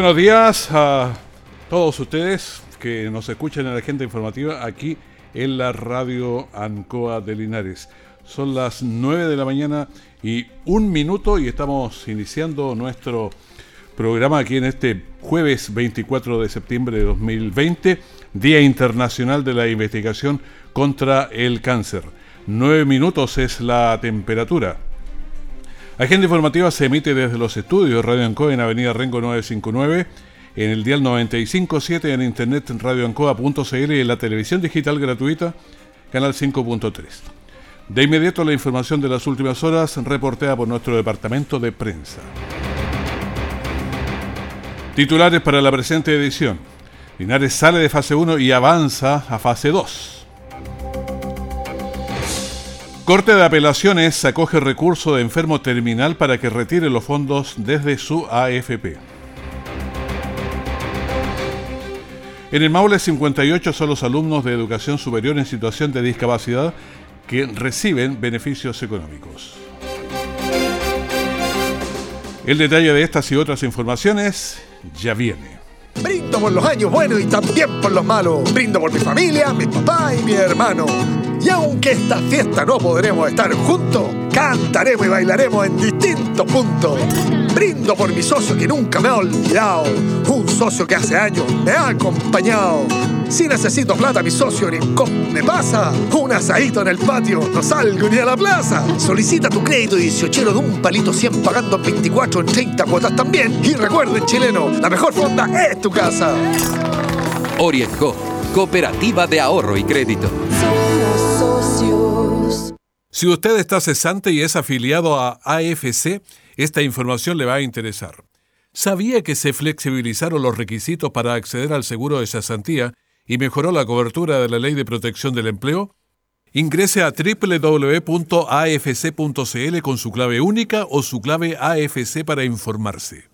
Buenos días a todos ustedes que nos escuchan en la agenda informativa aquí en la radio Ancoa de Linares. Son las 9 de la mañana y un minuto y estamos iniciando nuestro programa aquí en este jueves 24 de septiembre de 2020, Día Internacional de la Investigación contra el Cáncer. 9 minutos es la temperatura. Agenda informativa se emite desde los estudios Radio Ancoa en Avenida Rengo 959, en el dial 957 en internet radioancoa.cl y en la televisión digital gratuita, canal 5.3. De inmediato la información de las últimas horas reportada por nuestro departamento de prensa. Titulares para la presente edición. Linares sale de fase 1 y avanza a fase 2. Corte de Apelaciones acoge recurso de enfermo terminal para que retire los fondos desde su AFP. En el Maule 58 son los alumnos de educación superior en situación de discapacidad que reciben beneficios económicos. El detalle de estas y otras informaciones ya viene. Brindo por los años buenos y también por los malos. Brindo por mi familia, mi papá y mi hermano. Y aunque esta fiesta no podremos estar juntos, cantaremos y bailaremos en distintos puntos. Brindo por mi socio que nunca me ha olvidado, un socio que hace años me ha acompañado. Si necesito plata, mi socio ni me pasa. Un asadito en el patio, no salgo ni a la plaza. Solicita tu crédito 18 de un palito 100 pagando 24 en 30 cuotas también. Y recuerden, chileno, la mejor fonda es tu casa. Orienco, Cooperativa de Ahorro y Crédito. Si usted está cesante y es afiliado a AFC, esta información le va a interesar. ¿Sabía que se flexibilizaron los requisitos para acceder al seguro de cesantía y mejoró la cobertura de la Ley de Protección del Empleo? Ingrese a www.afc.cl con su clave única o su clave AFC para informarse.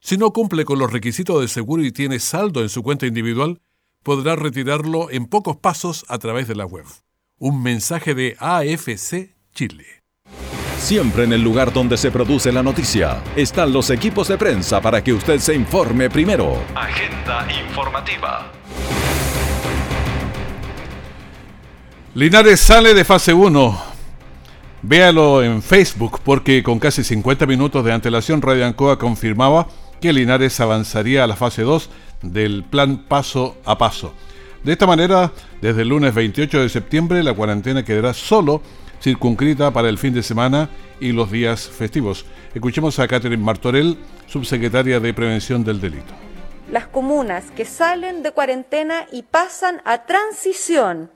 Si no cumple con los requisitos de seguro y tiene saldo en su cuenta individual, podrá retirarlo en pocos pasos a través de la web. Un mensaje de AFC Chile. Siempre en el lugar donde se produce la noticia están los equipos de prensa para que usted se informe primero. Agenda informativa. Linares sale de fase 1. Véalo en Facebook porque con casi 50 minutos de antelación Radio Ancoa confirmaba que Linares avanzaría a la fase 2 del plan paso a paso. De esta manera, desde el lunes 28 de septiembre, la cuarentena quedará solo circunscrita para el fin de semana y los días festivos. Escuchemos a Catherine Martorell, subsecretaria de Prevención del Delito. Las comunas que salen de cuarentena y pasan a transición,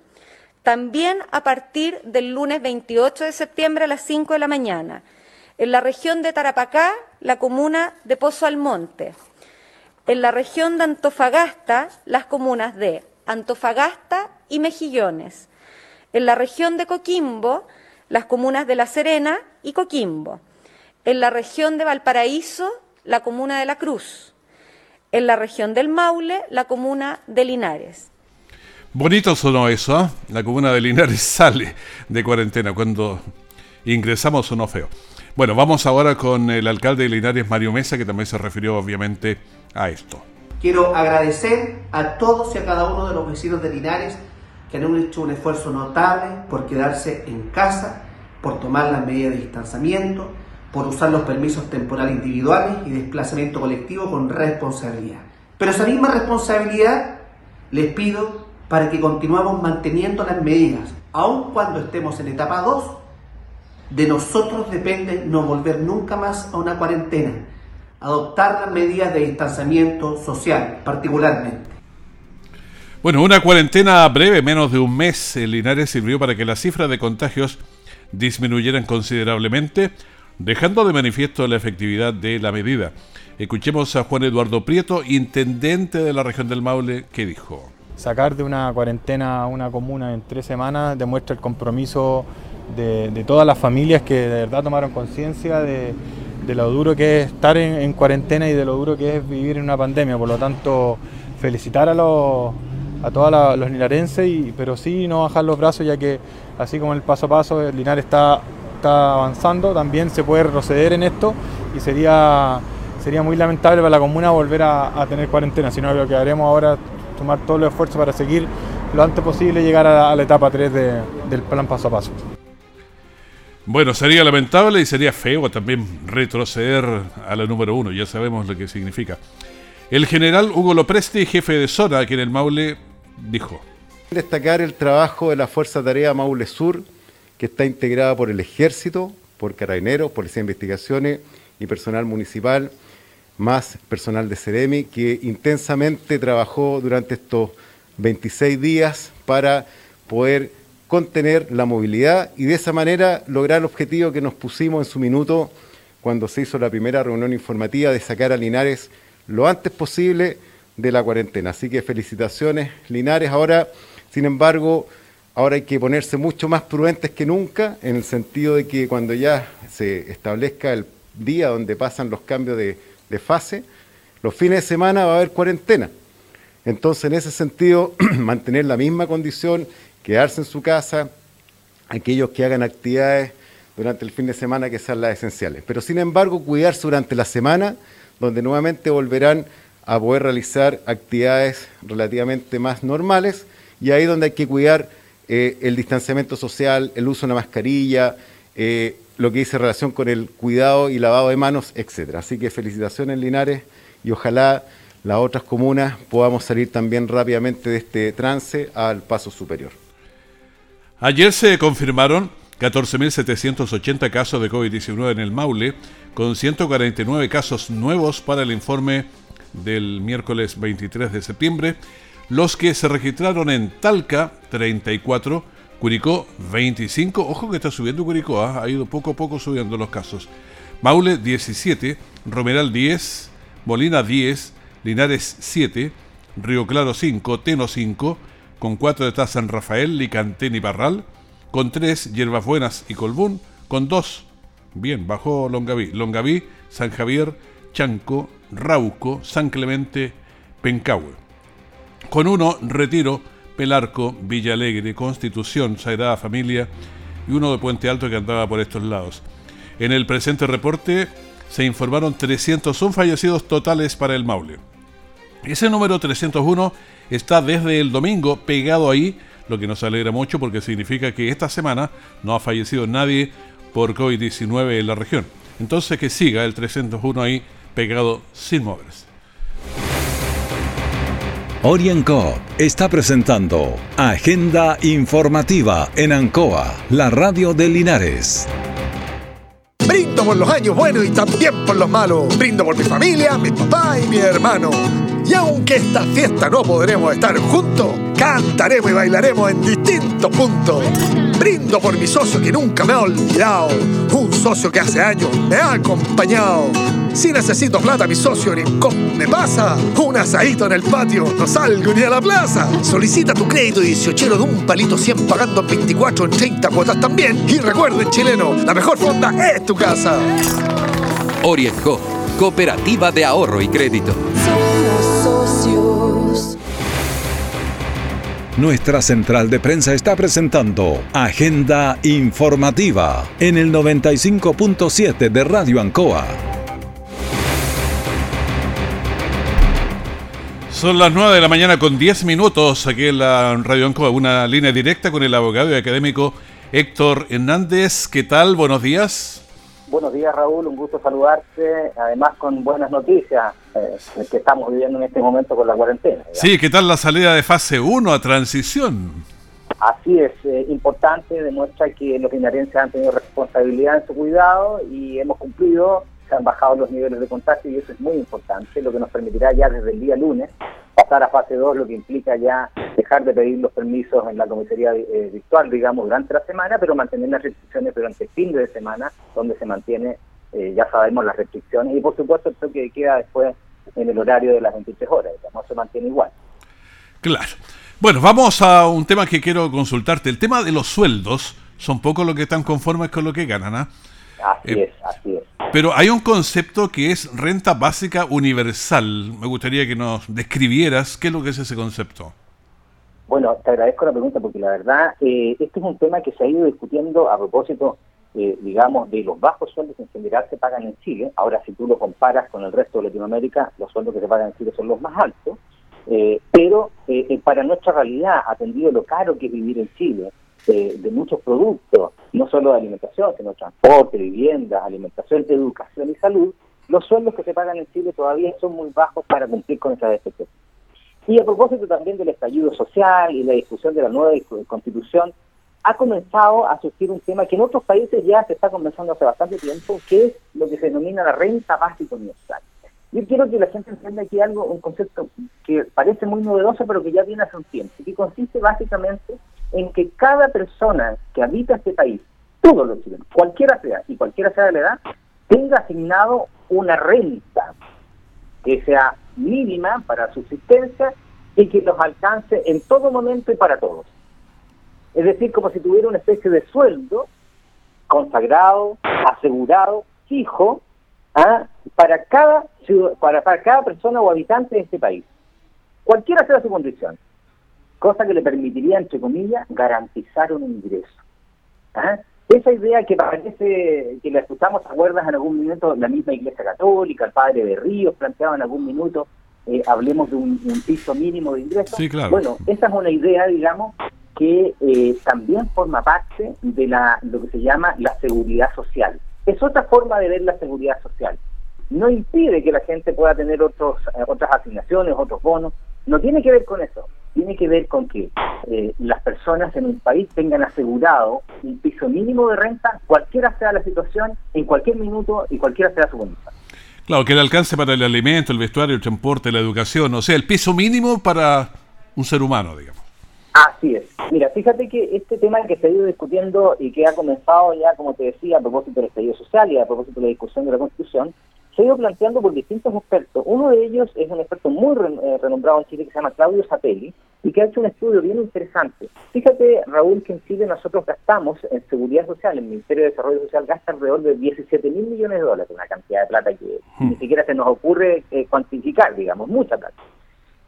también a partir del lunes 28 de septiembre a las 5 de la mañana. En la región de Tarapacá, la comuna de Pozo Almonte. En la región de Antofagasta, las comunas de Antofagasta y Mejillones. En la región de Coquimbo, las comunas de La Serena y Coquimbo. En la región de Valparaíso, la comuna de La Cruz. En la región del Maule, la comuna de Linares. Bonito sonó eso, ¿eh? La comuna de Linares sale de cuarentena. Cuando ingresamos sonó feo. Bueno, vamos ahora con el alcalde de Linares, Mario Mesa, que también se refirió obviamente a esto. Quiero agradecer a todos y a cada uno de los vecinos de Linares que han hecho un esfuerzo notable por quedarse en casa, por tomar las medidas de distanciamiento, por usar los permisos temporales individuales y desplazamiento colectivo con responsabilidad. Pero esa misma responsabilidad les pido para que continuemos manteniendo las medidas, aun cuando estemos en etapa 2. De nosotros depende no volver nunca más a una cuarentena adoptar las medidas de distanciamiento social, particularmente. Bueno, una cuarentena breve, menos de un mes en Linares, sirvió para que las cifras de contagios disminuyeran considerablemente, dejando de manifiesto la efectividad de la medida. Escuchemos a Juan Eduardo Prieto, intendente de la región del Maule, que dijo. Sacar de una cuarentena a una comuna en tres semanas demuestra el compromiso de, todas las familias que de verdad tomaron conciencia de, lo duro que es estar en, cuarentena y de lo duro que es vivir en una pandemia. Por lo tanto, felicitar a, los, a todos los linarenses, y, pero sí no bajar los brazos, ya que así como el paso a paso el Linares está, está avanzando, también se puede retroceder en esto y sería sería muy lamentable para la comuna volver a, tener cuarentena, sino lo que haremos ahora tomar todo el esfuerzo para seguir lo antes posible llegar a, la etapa 3 del plan paso a paso. Bueno, sería lamentable y sería feo también retroceder a la número uno, ya sabemos lo que significa. El general Hugo Lopresti, jefe de zona aquí en el Maule, dijo. Destacar el trabajo de la Fuerza Tarea Maule Sur, que está integrada por el Ejército, por Carabineros, Policía de Investigaciones y personal municipal, más personal de Ceremi, que intensamente trabajó durante estos 26 días para poder contener la movilidad y de esa manera lograr el objetivo que nos pusimos en su minuto cuando se hizo la primera reunión informativa de sacar a Linares lo antes posible de la cuarentena. Así que felicitaciones Linares. Ahora, sin embargo, ahora hay que ponerse mucho más prudentes que nunca en el sentido de que cuando ya se establezca el día donde pasan los cambios de fase, los fines de semana va a haber cuarentena. Entonces, en ese sentido, mantener la misma condición, quedarse en su casa, aquellos que hagan actividades durante el fin de semana que sean las esenciales. Pero, sin embargo, cuidarse durante la semana, donde nuevamente volverán a poder realizar actividades relativamente más normales, y ahí donde hay que cuidar eh, el distanciamiento social, el uso de una mascarilla, eh, lo que dice relación con el cuidado y lavado de manos, etcétera. Así que felicitaciones Linares y ojalá las otras comunas podamos salir también rápidamente de este trance al paso superior. Ayer se confirmaron 14.780 casos de COVID-19 en el Maule, con 149 casos nuevos para el informe del miércoles 23 de septiembre, los que se registraron en Talca, 34, Curicó 25, ojo que está subiendo Curicó, ¿ah? ha ido poco a poco subiendo los casos. Maule 17, Romeral 10, Molina 10, Linares 7, Río Claro 5, Teno 5, con 4 está San Rafael, Licantén y Parral, con 3 Hierbas Buenas y Colbún, con 2, bien, bajó Longaví, Longaví, San Javier, Chanco, Rauco, San Clemente, Pencahue. Con 1 Retiro, Pelarco, Villa Alegre, Constitución, Sagrada Familia y uno de Puente Alto que andaba por estos lados. En el presente reporte se informaron 301 fallecidos totales para el Maule. Ese número 301 está desde el domingo pegado ahí, lo que nos alegra mucho porque significa que esta semana no ha fallecido nadie por COVID-19 en la región. Entonces que siga el 301 ahí pegado sin moverse. Orienco está presentando Agenda Informativa en Ancoa, la radio de Linares. Brindo por los años buenos y también por los malos. Brindo por mi familia, mi papá y mi hermano. Y aunque esta fiesta no podremos estar juntos, cantaremos y bailaremos en distintos puntos. Brindo por mi socio que nunca me ha olvidado, un socio que hace años me ha acompañado. Si necesito plata, mi socio Orincom me pasa. Un asadito en el patio, no salgo ni a la plaza. Solicita tu crédito 18 de un palito 100 pagando 24 en 30 cuotas también. Y recuerden, chileno, la mejor fonda es tu casa. Orienco, cooperativa de ahorro y crédito. Nuestra central de prensa está presentando Agenda Informativa en el 95.7 de Radio Ancoa. Son las 9 de la mañana con 10 minutos aquí en la Radio Ancoa, una línea directa con el abogado y académico Héctor Hernández. ¿Qué tal? Buenos días. Buenos días, Raúl. Un gusto saludarte. Además, con buenas noticias eh, que estamos viviendo en este momento con la cuarentena. Sí, ¿qué tal la salida de fase 1 a transición? Así es, eh, importante, demuestra que los linarenses han tenido responsabilidad en su cuidado y hemos cumplido se han bajado los niveles de contagio y eso es muy importante, lo que nos permitirá ya desde el día lunes pasar a fase 2, lo que implica ya dejar de pedir los permisos en la comisaría eh, virtual, digamos, durante la semana, pero mantener las restricciones durante el fin de semana, donde se mantiene, eh, ya sabemos, las restricciones y por supuesto el que queda después en el horario de las 23 horas, no se mantiene igual. Claro. Bueno, vamos a un tema que quiero consultarte. El tema de los sueldos son pocos los que están conformes con lo que ganan, ¿ah? Así eh, es, así es. Pero hay un concepto que es renta básica universal. Me gustaría que nos describieras qué es lo que es ese concepto. Bueno, te agradezco la pregunta porque la verdad, eh, este es un tema que se ha ido discutiendo a propósito, eh, digamos, de los bajos sueldos en general se pagan en Chile. Ahora, si tú lo comparas con el resto de Latinoamérica, los sueldos que se pagan en Chile son los más altos. Eh, pero eh, para nuestra realidad, atendido lo caro que es vivir en Chile, de muchos productos, no solo de alimentación, sino transporte, vivienda, alimentación, educación y salud, los sueldos que se pagan en Chile todavía son muy bajos para cumplir con esas expectativas. Y a propósito también del estallido social y la discusión de la nueva constitución, ha comenzado a surgir un tema que en otros países ya se está comenzando hace bastante tiempo, que es lo que se denomina la renta básica universal. Yo quiero que la gente entienda aquí algo, un concepto que parece muy novedoso, pero que ya viene hace un tiempo, que consiste básicamente en que cada persona que habita este país, todos los chilenos, cualquiera sea y cualquiera sea de la edad, tenga asignado una renta que sea mínima para subsistencia y que los alcance en todo momento y para todos. Es decir, como si tuviera una especie de sueldo consagrado, asegurado, fijo, ¿ah? para, cada, para, para cada persona o habitante de este país, cualquiera sea su condición, cosa que le permitiría, entre comillas, garantizar un ingreso. ¿ah? Esa idea que parece que la escuchamos, ¿acuerdas en algún minuto? La misma Iglesia Católica, el padre de Ríos planteaba en algún minuto, eh, hablemos de un, piso mínimo de ingresos. Bueno, esa es una idea, digamos, que eh, también forma parte de la, lo que se llama la seguridad social es otra forma de ver la seguridad social. No impide que la gente pueda tener otros, eh, otras asignaciones, otros bonos. No tiene que ver con eso. Tiene que ver con que eh, las personas en un país tengan asegurado un piso mínimo de renta, cualquiera sea la situación, en cualquier minuto y cualquiera sea su condición. Claro, que le alcance para el alimento, el vestuario, el transporte, la educación, o sea, el piso mínimo para un ser humano, digamos. Así es. Mira, fíjate que este tema que se ha ido discutiendo y que ha comenzado ya, como te decía, a propósito del estallido social y a propósito de la discusión de la Constitución, se ha ido planteando por distintos expertos. Uno de ellos es un experto muy eh, renombrado en Chile que se llama Claudio Zapelli y que ha hecho un estudio bien interesante. Fíjate, Raúl, que en Chile nosotros gastamos en seguridad social, el Ministerio de Desarrollo Social gasta alrededor de 17 mil millones de dólares, una cantidad de plata que hmm. ni siquiera se nos ocurre eh, cuantificar, digamos, mucha plata.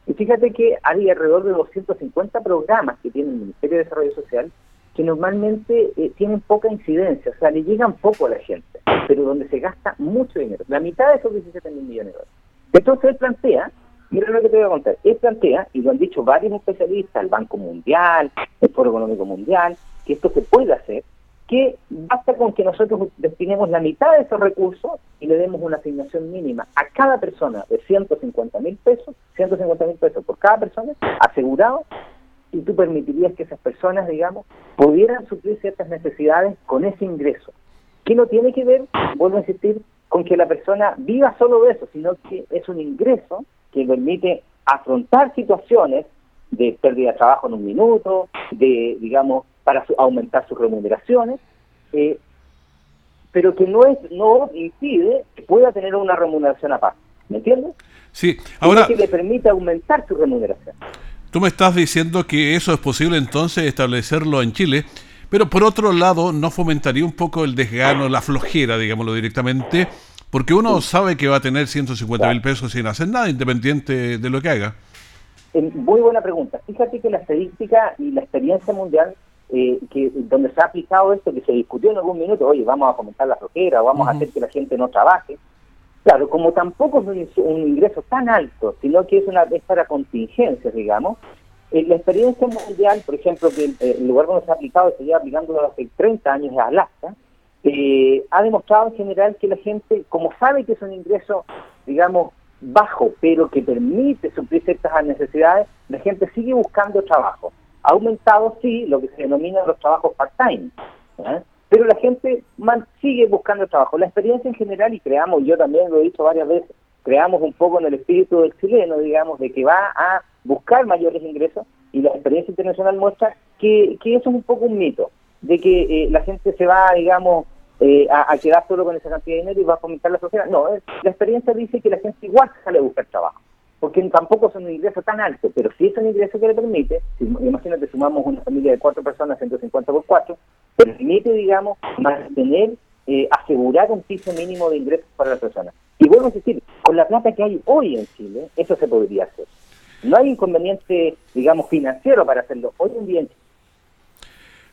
Y fíjate que hay alrededor de 250 programas que tiene el Ministerio de Desarrollo Social que normalmente eh, tienen poca incidencia, o sea, le llegan poco a la gente, pero donde se gasta mucho dinero, la mitad de esos 17 mil millones de dólares. Entonces él plantea, mira lo que te voy a contar, él plantea, y lo han dicho varios especialistas, el Banco Mundial, el Foro Económico Mundial, que esto se puede hacer, que basta con que nosotros destinemos la mitad de esos recursos y le demos una asignación mínima a cada persona de 150 mil pesos, 150 mil pesos por cada persona, asegurado, y tú permitirías que esas personas, digamos, pudieran suplir ciertas necesidades con ese ingreso. Que no tiene que ver, vuelvo a insistir, con que la persona viva solo de eso, sino que es un ingreso que permite afrontar situaciones de pérdida de trabajo en un minuto, de, digamos, para aumentar sus remuneraciones, eh, pero que no es no impide que pueda tener una remuneración aparte. ¿Me entiendes? Sí, ahora... Que le permite aumentar su remuneración. Tú me estás diciendo que eso es posible entonces establecerlo en Chile, pero por otro lado, ¿no fomentaría un poco el desgano, la flojera, digámoslo directamente? Porque uno sabe que va a tener 150 mil pesos sin hacer nada, independiente de lo que haga. Muy buena pregunta. Fíjate que la estadística y la experiencia mundial eh, que donde se ha aplicado esto, que se discutió en algún minuto, oye, vamos a fomentar la flojera, vamos a hacer que la gente no trabaje. Claro, como tampoco es un, ingreso tan alto, sino que es, una, es para contingencias, digamos, eh, la experiencia mundial, por ejemplo, que eh, el lugar donde se ha aplicado, se lleva aplicando hace 30 años es Alaska, ha demostrado en general que la gente, como sabe que es un ingreso, digamos, bajo, pero que permite suplir ciertas necesidades, la gente sigue buscando trabajo. Ha aumentado, sí, lo que se denomina los trabajos part-time, pero la gente sigue buscando trabajo. La experiencia en general, y creamos, yo también lo he dicho varias veces, creamos un poco en el espíritu del chileno, digamos, de que va a buscar mayores ingresos, y la experiencia internacional muestra que, que eso es un poco un mito, de que eh, la gente se va, digamos, eh, a, quedar solo con esa cantidad de dinero y va a fomentar la sociedad. No, la experiencia dice que la gente igual sale a buscar trabajo, porque tampoco son un ingreso tan alto, pero si es un ingreso que le permite, imagínate, sumamos una familia de cuatro personas, 150 por cuatro, permite, digamos, mantener, eh, asegurar un piso mínimo de ingresos para las personas. Y vuelvo a decir, con la plata que hay hoy en Chile, eso se podría hacer. No hay inconveniente, digamos, financiero para hacerlo. Hoy en día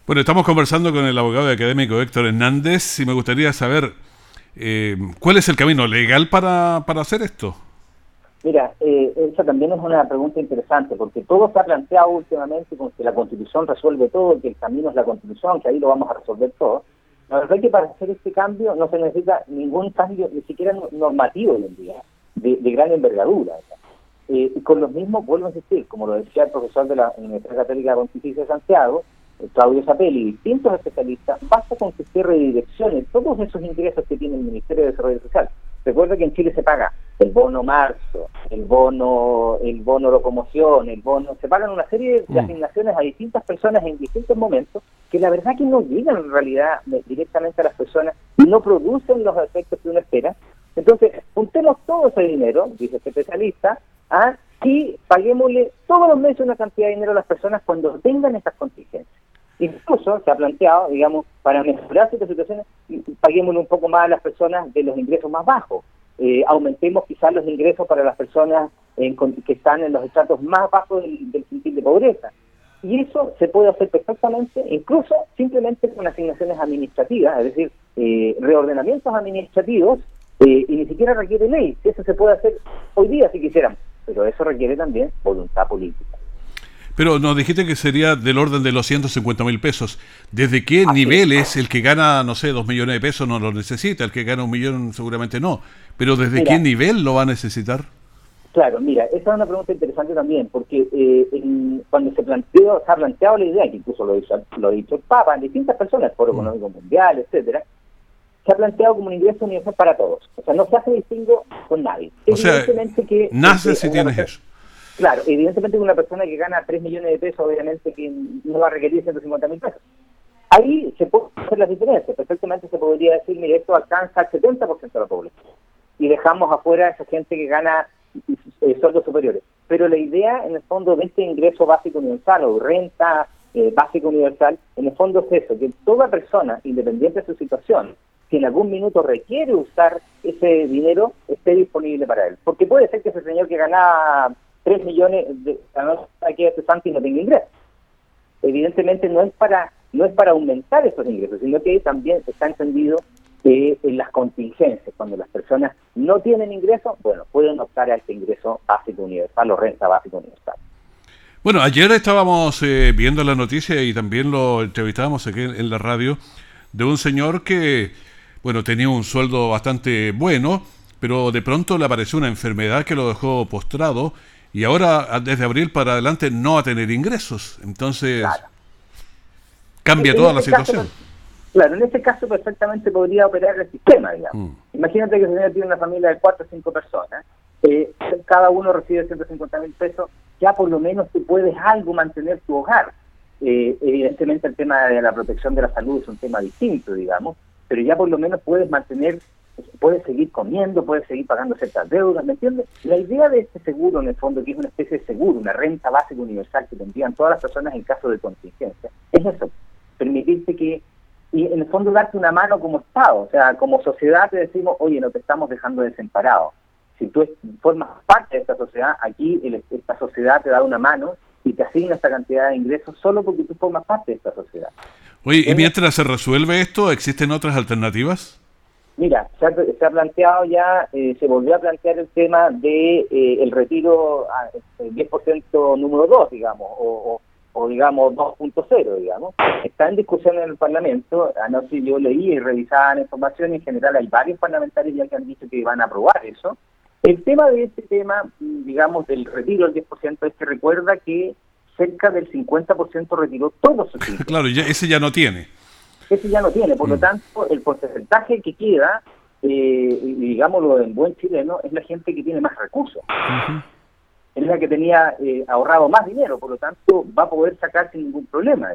Bueno, estamos conversando con el abogado académico Héctor Hernández y me gustaría saber eh, cuál es el camino legal para, para hacer esto. Mira, eh, esa también es una pregunta interesante, porque todo se ha planteado últimamente con que la Constitución resuelve todo, que el camino es la Constitución, que ahí lo vamos a resolver todo. La verdad es que para hacer este cambio no se necesita ningún cambio, ni siquiera normativo en día, de, gran envergadura. Eh, y con los mismos, vuelvo a insistir, como lo decía el profesor de la Universidad Católica Pontificia de Santiago, Claudio Zapelli y distintos especialistas, basta con que se redireccione todos esos ingresos que tiene el Ministerio de Desarrollo Social Recuerda que en Chile se paga el bono marzo, el bono, el bono locomoción, el bono, se pagan una serie de mm. asignaciones a distintas personas en distintos momentos que la verdad que no llegan en realidad directamente a las personas y no producen los efectos que uno espera. Entonces, juntemos todo ese dinero, dice este especialista, ¿ah? y paguémosle todos los meses una cantidad de dinero a las personas cuando tengan estas contingencias. Incluso se ha planteado, digamos, para mejorar estas situaciones, paguémosle un poco más a las personas de los ingresos más bajos. Eh, aumentemos quizás los ingresos para las personas que están en los estratos más bajos del, del de pobreza. Y eso se puede hacer perfectamente, incluso simplemente con asignaciones administrativas, es decir, eh, reordenamientos administrativos, eh, y ni siquiera requiere ley. Eso se puede hacer hoy día si quisiéramos, pero eso requiere también voluntad política. Pero nos dijiste que sería del orden de los 150 mil pesos. ¿Desde qué nivel es el que gana, no sé, dos millones de pesos no lo necesita? El que gana un millón seguramente no. Pero ¿desde qué nivel lo va a necesitar? Claro, mira, esa es una pregunta interesante también, porque eh, cuando se planteó, se ha planteado la idea, que incluso lo, ha dicho el Papa, en distintas personas, el Foro mm. Económico Mundial, etcétera, se ha planteado como un ingreso universal para todos. O sea, no se hace distingo con nadie. O sea, que, nace si tienes eso. Claro, evidentemente una persona que gana 3 millones de pesos, obviamente que no va a requerir 150 mil pesos. Ahí se pueden hacer las diferencias. Perfectamente se podría decir, mire, esto alcanza el 70% de la población. Y dejamos afuera a esa gente que gana eh, sueldos superiores. Pero la idea, en el fondo, de este ingreso básico universal o renta eh, básico universal, en el fondo es eso, que toda persona, independiente de su situación, si en algún minuto requiere usar ese dinero, esté disponible para él. Porque puede ser que ese señor que gana 3 millones de aquí a y no tenga ingresos. Evidentemente no es para no es para aumentar esos ingresos, sino que también está entendido que en las contingencias, cuando las personas no tienen ingresos, bueno, pueden optar a este ingreso básico universal o renta básica universal. Bueno, ayer estábamos eh, viendo la noticia y también lo entrevistábamos aquí en la radio de un señor que, bueno, tenía un sueldo bastante bueno, pero de pronto le apareció una enfermedad que lo dejó postrado y ahora desde abril para adelante no va a tener ingresos. Entonces cambia toda la este situación. claro, en este caso perfectamente podría operar el sistema, digamos. Mm. Imagínate que el señor tiene una familia de cuatro o cinco personas, eh, cada uno recibe 150 mil pesos, ya por lo menos tú puedes algo mantener tu hogar. Eh, evidentemente el tema de la protección de la salud es un tema distinto, digamos, pero ya por lo menos puedes mantener puede seguir comiendo, puede seguir pagando ciertas deudas, ¿me entiendes? La idea de este seguro, en el fondo, que es una especie de seguro, una renta básica universal que tendrían todas las personas en caso de contingencia, es eso, permitirte que, y en el fondo darte una mano como Estado, o sea, como sociedad te decimos, oye, no te estamos dejando desemparado. Si tú formas parte de esta sociedad, aquí esta sociedad te da una mano y te asigna esta cantidad de ingresos solo porque tú formas parte de esta sociedad. Oye, ¿y mientras se resuelve esto, existen otras alternativas? Mira, se ha, planteado ya, eh, se volvió a plantear el tema de eh, el retiro el 10% número 2, digamos, o, digamos 2.0, digamos. Está en discusión en el Parlamento, anoche yo leí y revisaba la información, en general hay varios parlamentarios ya que han dicho que van a aprobar eso. El tema de este tema, digamos, del retiro del 10% es que recuerda que cerca del 50% retiró todos sus Claro, ya, ese ya no tiene. Ese ya no tiene. Por lo mm. tanto, el porcentaje que queda, eh, digámoslo en buen chileno, es la gente que tiene más recursos. Es la que tenía eh, ahorrado más dinero, por lo tanto, va a poder sacar sin ningún problema.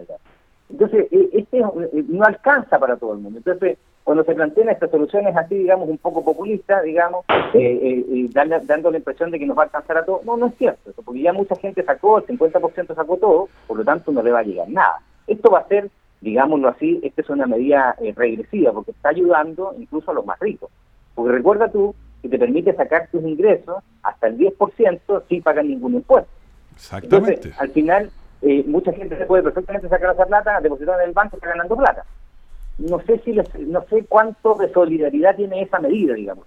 Entonces, eh, este no alcanza para todo el mundo. Entonces, cuando se plantean estas soluciones así, digamos, un poco populistas, digamos, eh, eh, dando, la impresión de que nos va a alcanzar a todos, no, no es cierto, porque ya mucha gente sacó, el 50% sacó todo, por lo tanto no le va a llegar nada. Esto va a ser, digámoslo así, esta es una medida eh, regresiva, porque está ayudando incluso a los más ricos. Porque recuerda tú que te permite sacar tus ingresos hasta el 10% sin pagar ningún impuesto. Exactamente. Entonces, al final, eh, mucha gente se puede perfectamente sacar esa plata, depositar en el banco, está ganando plata no sé si no sé cuánto de solidaridad tiene esa medida, digamos.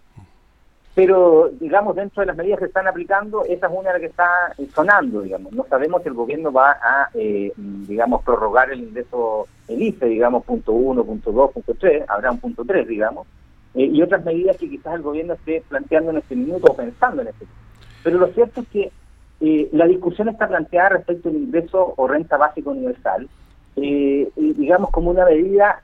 Pero, digamos, dentro de las medidas que están aplicando, esa es una de las que está sonando, digamos. No sabemos si el gobierno va a, eh, digamos, prorrogar el ingreso, el IFE, digamos, punto uno, punto dos, punto tres, habrá un punto tres, digamos, eh, y otras medidas que quizás el gobierno esté planteando en este minuto o pensando en este minuto. Pero lo cierto es que eh, la discusión está planteada respecto al ingreso o renta básica universal, digamos, como una medida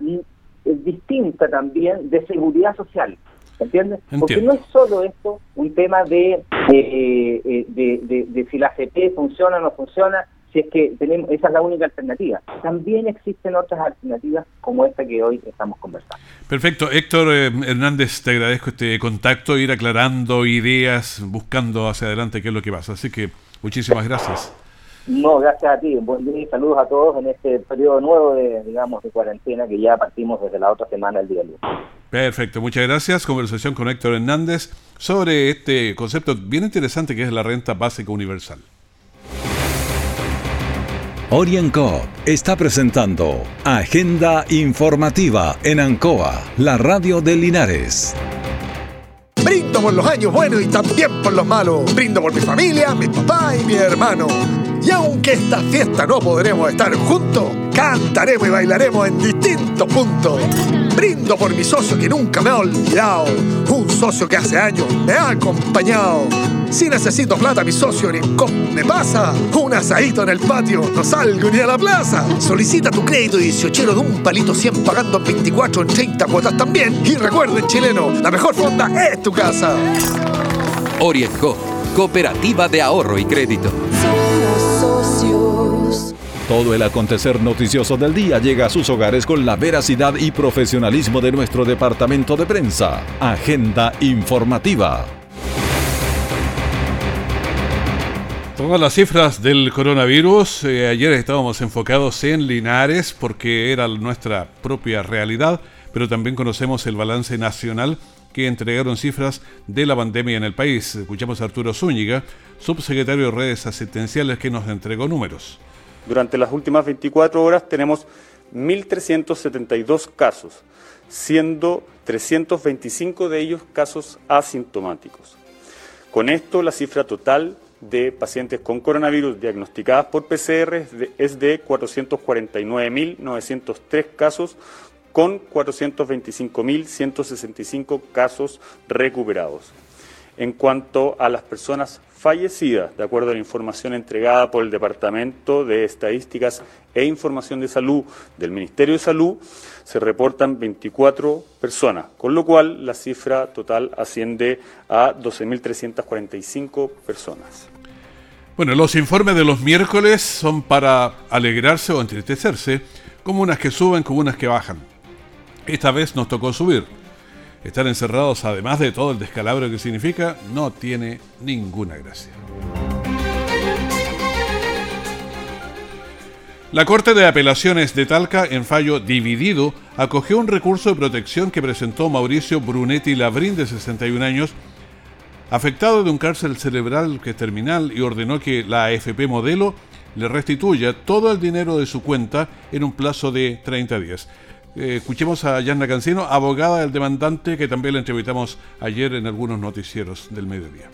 distinta también de seguridad social. ¿Entiendes? Porque no es solo esto un tema de, eh, de, de, si la AFP funciona o no funciona, si es que tenemos esa es la única alternativa. También existen otras alternativas como esta que hoy estamos conversando. Perfecto. Héctor eh, Hernández, te agradezco este contacto, ir aclarando ideas, buscando hacia adelante qué es lo que pasa. Así que muchísimas gracias. No, gracias a ti. Buen día y saludos a todos en este periodo nuevo de, digamos, de cuarentena que ya partimos desde la otra semana el día lunes. Perfecto, muchas gracias. Conversación con Héctor Hernández sobre este concepto bien interesante que es la renta básica universal. Orienco está presentando Agenda Informativa en Ancoa, la radio de Linares. Brindo por los años buenos y también por los malos. Brindo por mi familia, mi papá y mi hermano. Y aunque esta fiesta no podremos estar juntos, cantaremos y bailaremos en distintos puntos. Brindo por mi socio que nunca me ha olvidado, un socio que hace años me ha acompañado. Si necesito plata, mi socio ni me pasa. Un asadito en el patio, no salgo ni a la plaza. Solicita tu crédito 18 de un palito 100 pagando 24 en 30 cuotas también. Y recuerden, chileno, la mejor fonda es tu casa. Orienco, Cooperativa de Ahorro y Crédito. Todo el acontecer noticioso del día llega a sus hogares con la veracidad y profesionalismo de nuestro departamento de prensa. Agenda informativa. Todas las cifras del coronavirus, eh, ayer estábamos enfocados en Linares porque era nuestra propia realidad, pero también conocemos el balance nacional que entregaron cifras de la pandemia en el país. Escuchamos a Arturo Zúñiga, subsecretario de redes asistenciales, que nos entregó números. Durante las últimas 24 horas tenemos 1.372 casos, siendo 325 de ellos casos asintomáticos. Con esto, la cifra total de pacientes con coronavirus diagnosticadas por PCR es de 449.903 casos, con 425.165 casos recuperados. En cuanto a las personas fallecidas, de acuerdo a la información entregada por el Departamento de Estadísticas e Información de Salud del Ministerio de Salud, se reportan 24 personas, con lo cual la cifra total asciende a 12.345 personas. Bueno, los informes de los miércoles son para alegrarse o entristecerse, como unas que suben, como unas que bajan. Esta vez nos tocó subir. Estar encerrados, además de todo el descalabro que significa, no tiene ninguna gracia. La Corte de Apelaciones de Talca, en fallo dividido, acogió un recurso de protección que presentó Mauricio Brunetti Labrín, de 61 años, afectado de un cárcel cerebral que es terminal, y ordenó que la AFP modelo le restituya todo el dinero de su cuenta en un plazo de 30 días. Eh, escuchemos a Yanna Cancino, abogada del demandante, que también la entrevistamos ayer en algunos noticieros del mediodía.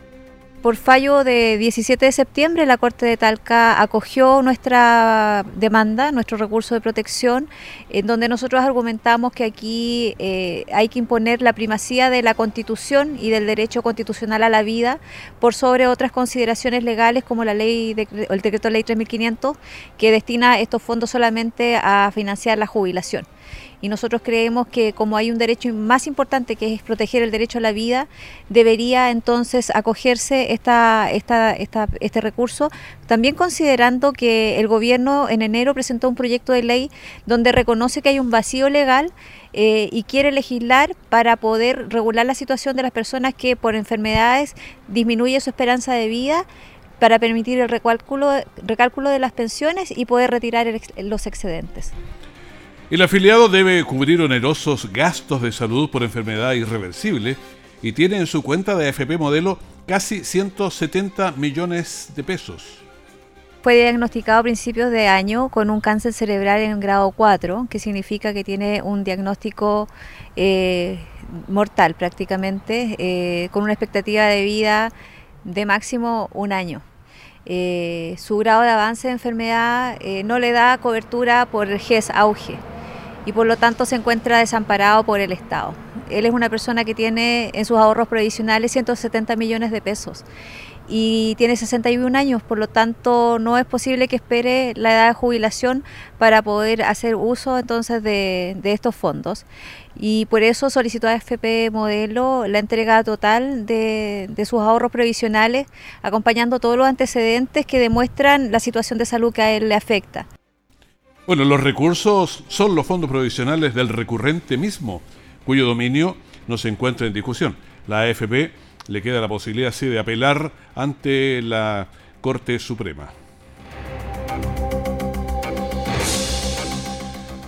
Por fallo de 17 de septiembre, la Corte de Talca acogió nuestra demanda, nuestro recurso de protección, en donde nosotros argumentamos que aquí eh, hay que imponer la primacía de la Constitución y del derecho constitucional a la vida por sobre otras consideraciones legales como la ley el decreto ley 3500 que destina estos fondos solamente a financiar la jubilación. Y nosotros creemos que como hay un derecho más importante que es proteger el derecho a la vida, debería entonces acogerse esta, esta, este recurso, también considerando que el gobierno en enero presentó un proyecto de ley donde reconoce que hay un vacío legal eh, y quiere legislar para poder regular la situación de las personas que por enfermedades disminuye su esperanza de vida para permitir el recálculo, recálculo de las pensiones y poder retirar los excedentes. El afiliado debe cubrir onerosos gastos de salud por enfermedad irreversible y tiene en su cuenta de AFP Modelo casi 170 millones de pesos fue diagnosticado a principios de año con un cáncer cerebral en grado 4, que significa que tiene un diagnóstico eh, mortal prácticamente, eh, con una expectativa de vida de máximo un año. Eh, su grado de avance de enfermedad no le da cobertura por el GES auge y por lo tanto se encuentra desamparado por el Estado. Él es una persona que tiene en sus ahorros previsionales 170 millones de pesos y tiene 61 años, por lo tanto no es posible que espere la edad de jubilación para poder hacer uso entonces de, estos fondos. Y por eso solicitó a FP Modelo la entrega total de, de, sus ahorros previsionales, acompañando todos los antecedentes que demuestran la situación de salud que a él le afecta. Bueno, los recursos son los fondos provisionales del recurrente mismo, cuyo dominio no se encuentra en discusión. La AFP le queda la posibilidad sí, de apelar ante la Corte Suprema.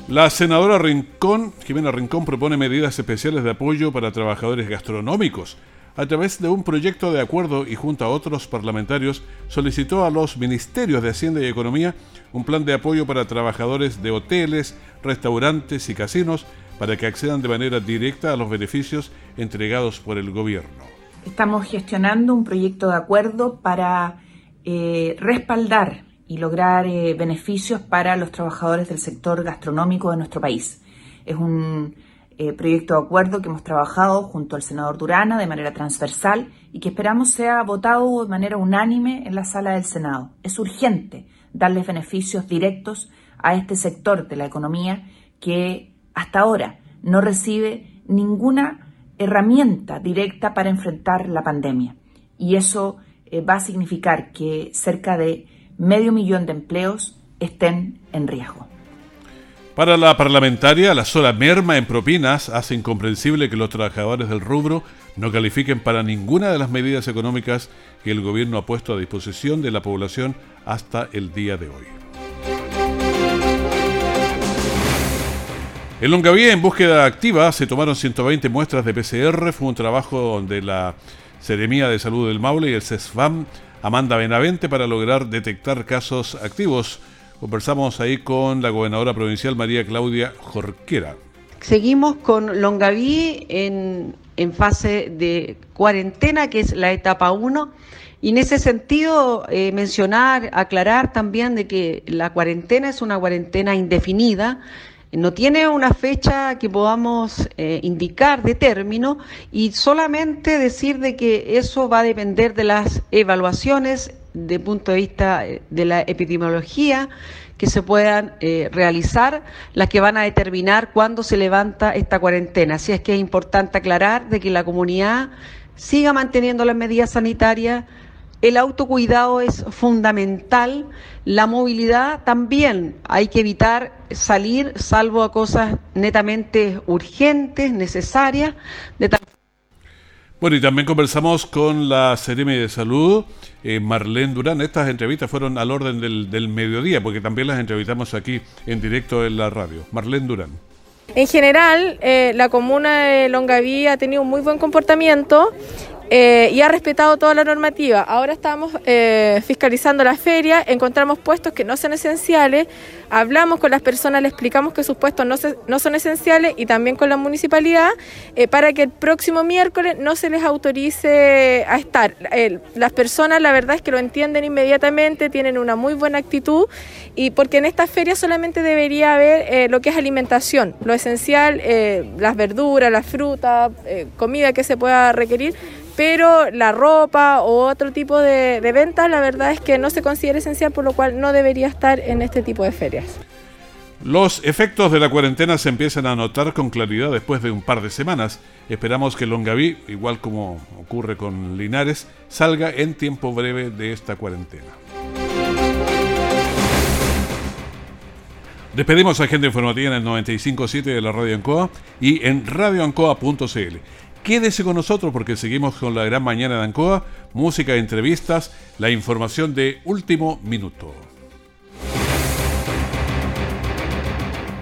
La senadora Rincón, Jimena Rincón, propone medidas especiales de apoyo para trabajadores gastronómicos. A través de un proyecto de acuerdo y junto a otros parlamentarios, solicitó a los ministerios de Hacienda y Economía un plan de apoyo para trabajadores de hoteles, restaurantes y casinos para que accedan de manera directa a los beneficios entregados por el gobierno estamos gestionando un proyecto de acuerdo para eh, respaldar y lograr eh, beneficios para los trabajadores del sector gastronómico de nuestro país. Es un eh, proyecto de acuerdo que hemos trabajado junto al senador Durana de manera transversal y que esperamos sea votado de manera unánime en la sala del Senado. Es urgente darles beneficios directos a este sector de la economía que hasta ahora no recibe ninguna herramienta directa para enfrentar la pandemia. Y eso eh, va a significar que cerca de medio millón de empleos estén en riesgo. Para la parlamentaria, la sola merma en propinas hace incomprensible que los trabajadores del rubro no califiquen para ninguna de las medidas económicas que el gobierno ha puesto a disposición de la población hasta el día de hoy. En Longaví, en búsqueda activa, se tomaron 120 muestras de PCR. Fue un trabajo de la Seremía de Salud del Maule y el CESFAM Amanda Benavente para lograr detectar casos activos. Conversamos ahí con la gobernadora provincial María Claudia Jorquera. Seguimos con Longaví en, fase de cuarentena, que es la etapa 1. Y en ese sentido, eh, mencionar, aclarar también de que la cuarentena es una cuarentena indefinida no tiene una fecha que podamos eh, indicar de término y solamente decir de que eso va a depender de las evaluaciones de punto de vista eh, de la epidemiología que se puedan eh, realizar, las que van a determinar cuándo se levanta esta cuarentena. Así es que es importante aclarar de que la comunidad siga manteniendo las medidas sanitarias, el autocuidado es fundamental, la movilidad también. Hay que evitar salir salvo a cosas netamente urgentes, necesarias. De bueno, y también conversamos con la CRM de Salud, eh, Marlene Durán. Estas entrevistas fueron al orden del, del mediodía, porque también las entrevistamos aquí en directo en la radio. Marlene Durán. En general, eh, la comuna de Longaví ha tenido un muy buen comportamiento eh, y ha respetado toda la normativa. Ahora estamos eh, fiscalizando la feria, encontramos puestos que no son esenciales, hablamos con las personas, les explicamos que sus puestos no, no son esenciales y también con la municipalidad eh, para que el próximo miércoles no se les autorice a estar. las personas la verdad es que lo entienden inmediatamente, tienen una muy buena actitud y porque en esta feria solamente debería haber lo que es alimentación, lo esencial, las verduras, las frutas, comida que se pueda requerir pero la ropa o otro tipo de, ventas la verdad es que no se considera esencial, por lo cual no debería estar en este tipo de ferias. Los efectos de la cuarentena se empiezan a notar con claridad después de un par de semanas. Esperamos que Longaví, igual como ocurre con Linares, salga en tiempo breve de esta cuarentena. Despedimos a Agenda Informativa en el 95.7 de la Radio Ancoa y en radioancoa.cl. Quédese con nosotros porque seguimos con la gran mañana de Ancoa, música, entrevistas, la información de último minuto.